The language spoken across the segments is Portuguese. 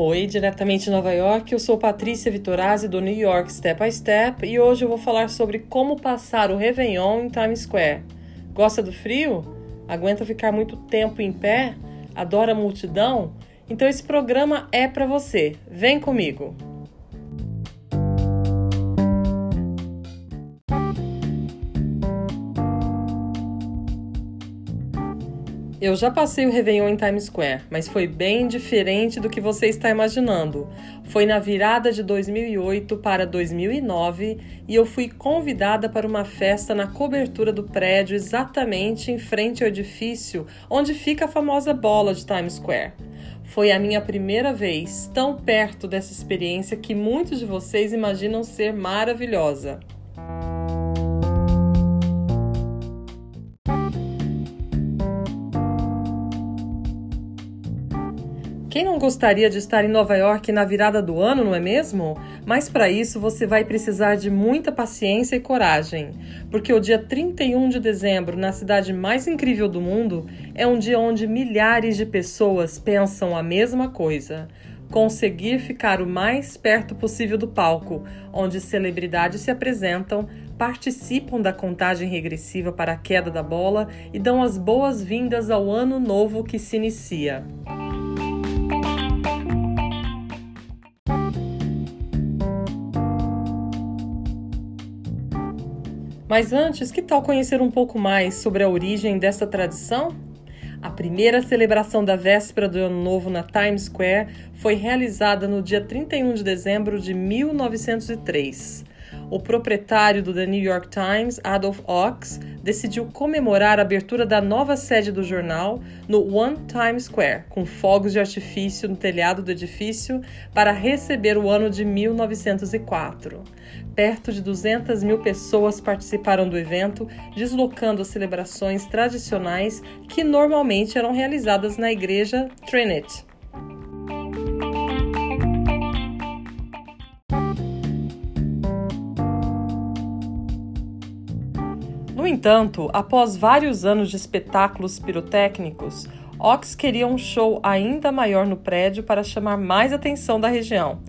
Oi, diretamente de Nova York, eu sou Patrícia Vitorazzi do New York Step by Step e hoje eu vou falar sobre como passar o Réveillon em Times Square. Gosta do frio? Aguenta ficar muito tempo em pé? Adora multidão? Então esse programa é para você. Vem comigo! Eu já passei o Réveillon em Times Square, mas foi bem diferente do que você está imaginando. Foi na virada de 2008 para 2009 e eu fui convidada para uma festa na cobertura do prédio, exatamente em frente ao edifício onde fica a famosa bola de Times Square. Foi a minha primeira vez tão perto dessa experiência que muitos de vocês imaginam ser maravilhosa. Quem não gostaria de estar em Nova York na virada do ano, não é mesmo? Mas para isso você vai precisar de muita paciência e coragem, porque o dia 31 de dezembro, na cidade mais incrível do mundo, é um dia onde milhares de pessoas pensam a mesma coisa. Conseguir ficar o mais perto possível do palco, onde celebridades se apresentam, participam da contagem regressiva para a queda da bola e dão as boas-vindas ao ano novo que se inicia. Mas antes, que tal conhecer um pouco mais sobre a origem dessa tradição? A primeira celebração da véspera do Ano Novo na Times Square foi realizada no dia 31 de dezembro de 1903. O proprietário do The New York Times, Adolph Ox, decidiu comemorar a abertura da nova sede do jornal no One Times Square, com fogos de artifício no telhado do edifício, para receber o ano de 1904. Perto de 200 mil pessoas participaram do evento, deslocando as celebrações tradicionais que normalmente eram realizadas na igreja Trinity. Entanto, após vários anos de espetáculos pirotécnicos, Ox queria um show ainda maior no prédio para chamar mais atenção da região.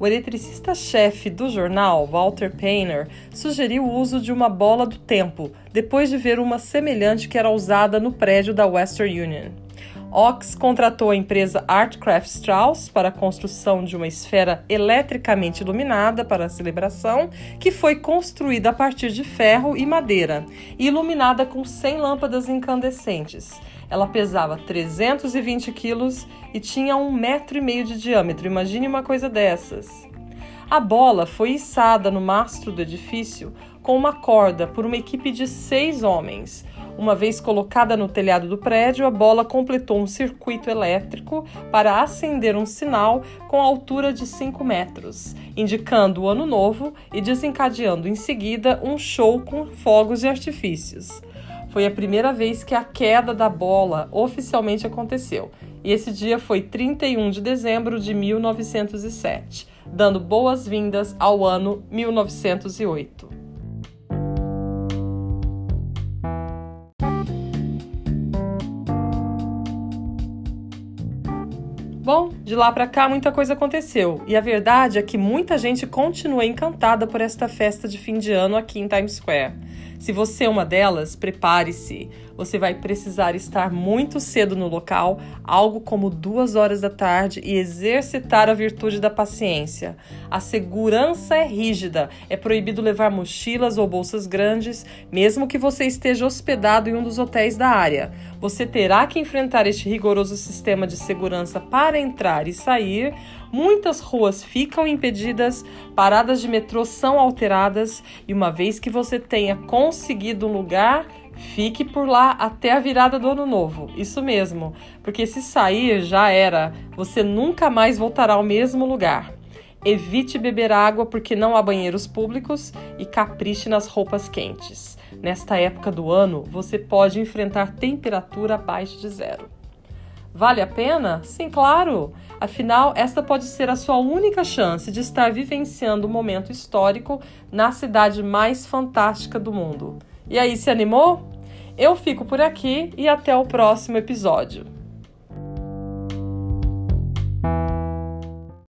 O eletricista-chefe do jornal, Walter Painter, sugeriu o uso de uma bola do tempo, depois de ver uma semelhante que era usada no prédio da Western Union. Ox contratou a empresa Artcraft Strauss para a construção de uma esfera eletricamente iluminada para a celebração, que foi construída a partir de ferro e madeira e iluminada com 100 lâmpadas incandescentes. Ela pesava 320 quilos e tinha um metro e meio de diâmetro. Imagine uma coisa dessas. A bola foi içada no mastro do edifício com uma corda por uma equipe de seis homens. Uma vez colocada no telhado do prédio, a bola completou um circuito elétrico para acender um sinal com altura de 5 metros, indicando o ano novo e desencadeando em seguida um show com fogos e artifícios. Foi a primeira vez que a queda da bola oficialmente aconteceu, e esse dia foi 31 de dezembro de 1907, dando boas-vindas ao ano 1908. Bom, de lá para cá muita coisa aconteceu, e a verdade é que muita gente continua encantada por esta festa de fim de ano aqui em Times Square. Se você é uma delas, prepare-se. Você vai precisar estar muito cedo no local, algo como duas horas da tarde, e exercitar a virtude da paciência. A segurança é rígida, é proibido levar mochilas ou bolsas grandes, mesmo que você esteja hospedado em um dos hotéis da área. Você terá que enfrentar este rigoroso sistema de segurança para entrar e sair. Muitas ruas ficam impedidas, paradas de metrô são alteradas, e uma vez que você tenha conseguido um lugar, Fique por lá até a virada do ano novo. Isso mesmo, porque se sair já era, você nunca mais voltará ao mesmo lugar. Evite beber água porque não há banheiros públicos e capriche nas roupas quentes. Nesta época do ano, você pode enfrentar temperatura abaixo de zero. Vale a pena? Sim, claro! Afinal, esta pode ser a sua única chance de estar vivenciando um momento histórico na cidade mais fantástica do mundo. E aí, se animou? Eu fico por aqui e até o próximo episódio.